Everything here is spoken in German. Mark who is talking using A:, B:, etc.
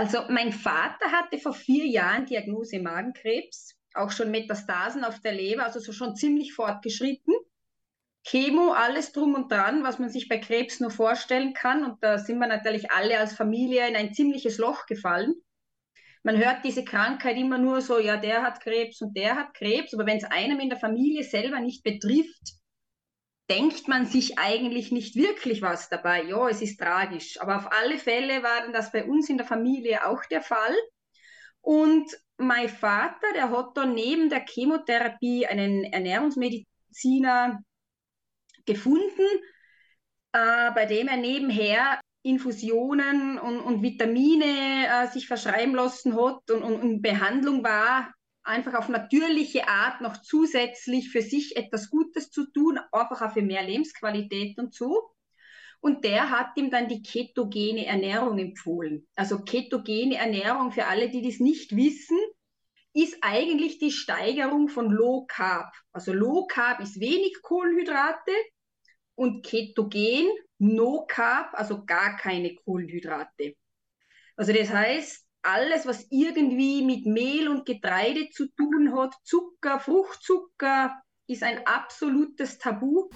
A: Also mein Vater hatte vor vier Jahren Diagnose Magenkrebs, auch schon Metastasen auf der Leber, also so schon ziemlich fortgeschritten. Chemo, alles drum und dran, was man sich bei Krebs nur vorstellen kann. Und da sind wir natürlich alle als Familie in ein ziemliches Loch gefallen. Man hört diese Krankheit immer nur so, ja, der hat Krebs und der hat Krebs, aber wenn es einem in der Familie selber nicht betrifft, denkt man sich eigentlich nicht wirklich was dabei. Ja, es ist tragisch. Aber auf alle Fälle war das bei uns in der Familie auch der Fall. Und mein Vater, der hat dann neben der Chemotherapie einen Ernährungsmediziner gefunden, äh, bei dem er nebenher Infusionen und, und Vitamine äh, sich verschreiben lassen hat und, und, und Behandlung war, einfach auf natürliche Art noch zusätzlich für sich etwas Gutes zu tun, einfach auch für mehr Lebensqualität und so. Und der hat ihm dann die ketogene Ernährung empfohlen. Also ketogene Ernährung, für alle, die das nicht wissen, ist eigentlich die Steigerung von Low Carb. Also Low Carb ist wenig Kohlenhydrate und ketogen, No Carb, also gar keine Kohlenhydrate. Also das heißt, alles, was irgendwie mit Mehl und Getreide zu tun hat, Zucker, Fruchtzucker, ist ein absolutes Tabu.